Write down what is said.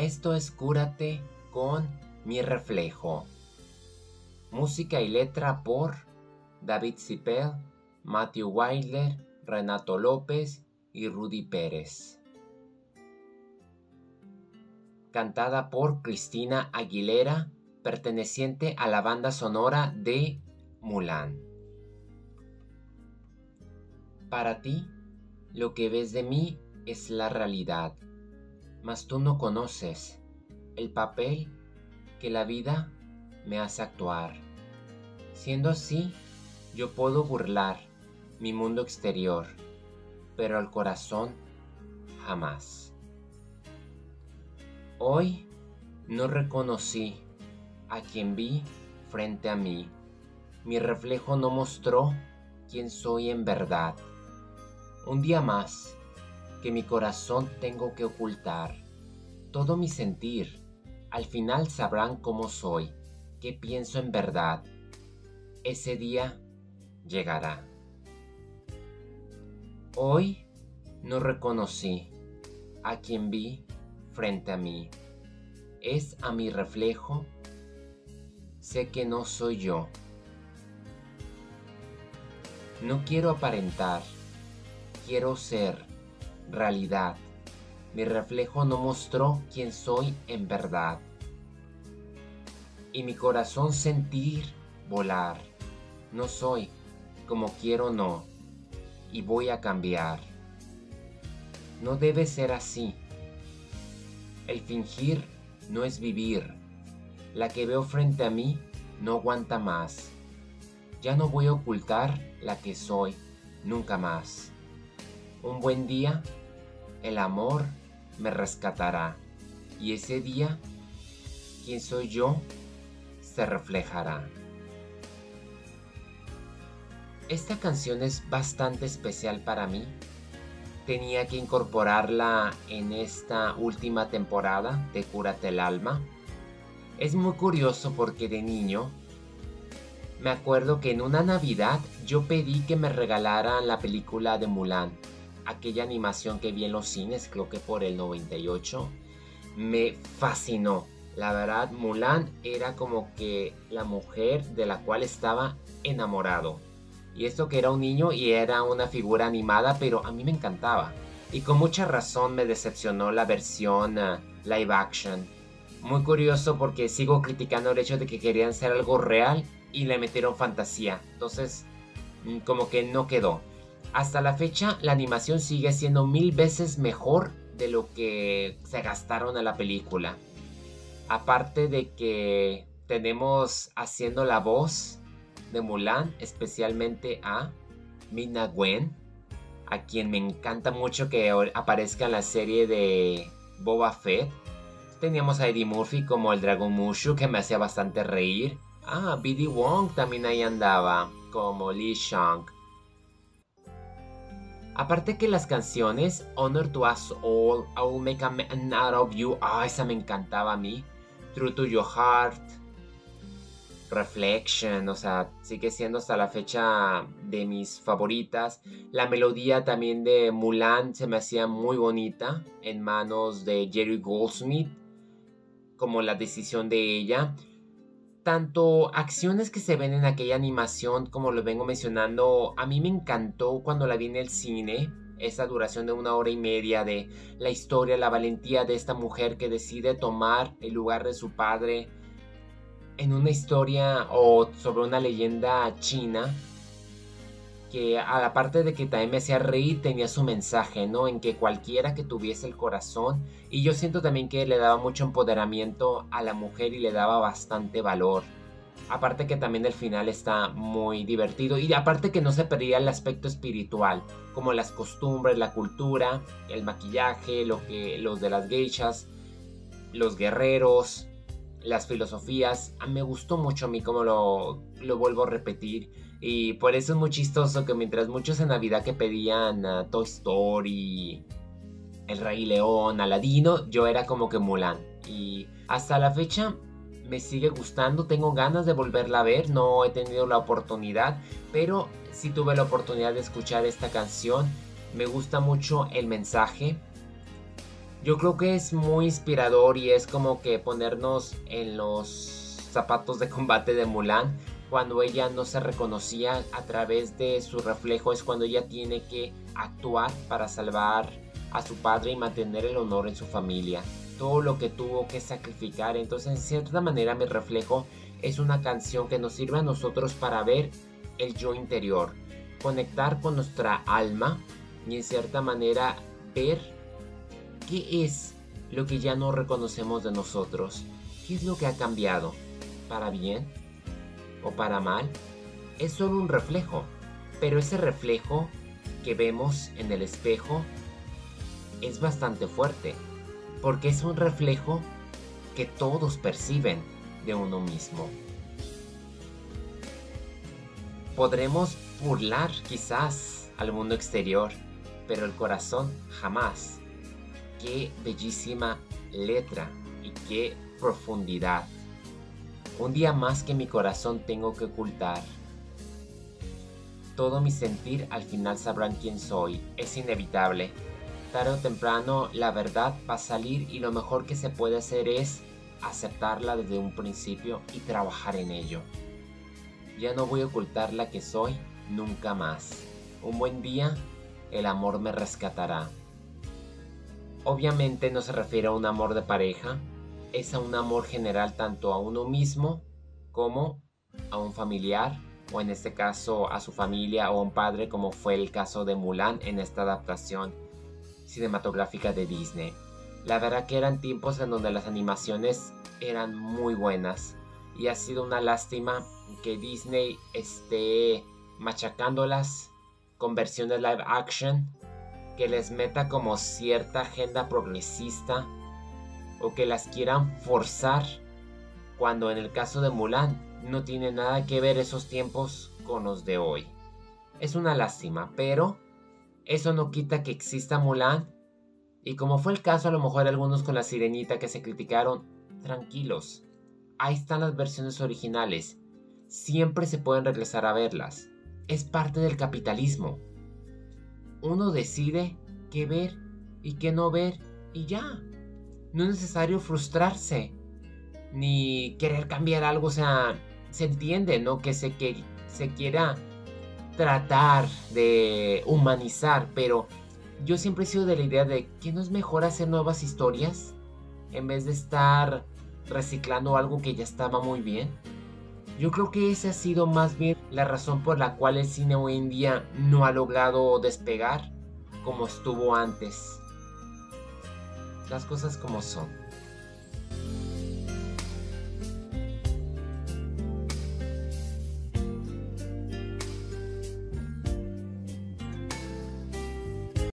Esto es Cúrate con mi reflejo. Música y letra por David Cipel, Matthew Wilder, Renato López y Rudy Pérez. Cantada por Cristina Aguilera, perteneciente a la banda sonora de Mulan. Para ti, lo que ves de mí es la realidad, mas tú no conoces el papel que la vida me hace actuar. Siendo así, yo puedo burlar mi mundo exterior, pero al corazón jamás. Hoy no reconocí a quien vi frente a mí. Mi reflejo no mostró quién soy en verdad. Un día más que mi corazón tengo que ocultar. Todo mi sentir, al final sabrán cómo soy, qué pienso en verdad. Ese día llegará. Hoy no reconocí a quien vi frente a mí. Es a mi reflejo. Sé que no soy yo. No quiero aparentar. Quiero ser realidad. Mi reflejo no mostró quién soy en verdad. Y mi corazón sentir volar. No soy como quiero no. Y voy a cambiar. No debe ser así. El fingir no es vivir. La que veo frente a mí no aguanta más. Ya no voy a ocultar la que soy nunca más. Un buen día el amor me rescatará y ese día, quien soy yo, se reflejará. Esta canción es bastante especial para mí. Tenía que incorporarla en esta última temporada de Cúrate el Alma. Es muy curioso porque de niño me acuerdo que en una Navidad yo pedí que me regalaran la película de Mulan aquella animación que vi en los cines, creo que por el 98, me fascinó. La verdad, Mulan era como que la mujer de la cual estaba enamorado. Y esto que era un niño y era una figura animada, pero a mí me encantaba. Y con mucha razón me decepcionó la versión uh, live action. Muy curioso porque sigo criticando el hecho de que querían ser algo real y le metieron fantasía. Entonces, mm, como que no quedó. Hasta la fecha, la animación sigue siendo mil veces mejor de lo que se gastaron en la película. Aparte de que tenemos haciendo la voz de Mulan, especialmente a Mina Gwen, a quien me encanta mucho que aparezca en la serie de Boba Fett. Teníamos a Eddie Murphy como el Dragon Mushu, que me hacía bastante reír. Ah, B.D. Wong también ahí andaba, como Lee Shang. Aparte que las canciones Honor to Us All, I Will Make a Man Out of You, ah, esa me encantaba a mí. True to Your Heart, Reflection, o sea, sigue siendo hasta la fecha de mis favoritas. La melodía también de Mulan se me hacía muy bonita en manos de Jerry Goldsmith, como la decisión de ella tanto acciones que se ven en aquella animación, como lo vengo mencionando, a mí me encantó cuando la vi en el cine, esa duración de una hora y media de la historia, la valentía de esta mujer que decide tomar el lugar de su padre en una historia o sobre una leyenda china que a la parte de que también me hacía reír tenía su mensaje, ¿no? En que cualquiera que tuviese el corazón y yo siento también que le daba mucho empoderamiento a la mujer y le daba bastante valor. Aparte que también el final está muy divertido y aparte que no se perdía el aspecto espiritual, como las costumbres, la cultura, el maquillaje, lo que los de las geishas, los guerreros, las filosofías. Ah, me gustó mucho a mí como lo, lo vuelvo a repetir y por eso es muy chistoso que mientras muchos en Navidad que pedían Toy Story, El Rey León, Aladino, yo era como que Mulan. Y hasta la fecha me sigue gustando, tengo ganas de volverla a ver, no he tenido la oportunidad, pero sí tuve la oportunidad de escuchar esta canción. Me gusta mucho el mensaje. Yo creo que es muy inspirador y es como que ponernos en los zapatos de combate de Mulan cuando ella no se reconocía a través de su reflejo es cuando ella tiene que actuar para salvar a su padre y mantener el honor en su familia. Todo lo que tuvo que sacrificar. Entonces, en cierta manera, mi reflejo es una canción que nos sirve a nosotros para ver el yo interior, conectar con nuestra alma y en cierta manera ver qué es lo que ya no reconocemos de nosotros, qué es lo que ha cambiado, para bien o para mal, es solo un reflejo, pero ese reflejo que vemos en el espejo es bastante fuerte, porque es un reflejo que todos perciben de uno mismo. Podremos burlar quizás al mundo exterior, pero el corazón jamás. Qué bellísima letra y qué profundidad. Un día más que mi corazón tengo que ocultar. Todo mi sentir al final sabrán quién soy. Es inevitable. Tarde o temprano la verdad va a salir y lo mejor que se puede hacer es aceptarla desde un principio y trabajar en ello. Ya no voy a ocultar la que soy nunca más. Un buen día, el amor me rescatará. Obviamente no se refiere a un amor de pareja, es a un amor general tanto a uno mismo como a un familiar o en este caso a su familia o a un padre como fue el caso de Mulan en esta adaptación cinematográfica de Disney. La verdad que eran tiempos en donde las animaciones eran muy buenas y ha sido una lástima que Disney esté machacándolas con versiones live action que les meta como cierta agenda progresista o que las quieran forzar cuando en el caso de Mulan no tiene nada que ver esos tiempos con los de hoy. Es una lástima, pero eso no quita que exista Mulan y como fue el caso a lo mejor algunos con la sirenita que se criticaron, tranquilos, ahí están las versiones originales, siempre se pueden regresar a verlas, es parte del capitalismo. Uno decide qué ver y qué no ver y ya. No es necesario frustrarse ni querer cambiar algo, o sea, se entiende, ¿no? Que se, que se quiera tratar de humanizar, pero yo siempre he sido de la idea de que no es mejor hacer nuevas historias en vez de estar reciclando algo que ya estaba muy bien. Yo creo que esa ha sido más bien la razón por la cual el cine hoy en día no ha logrado despegar como estuvo antes. Las cosas como son.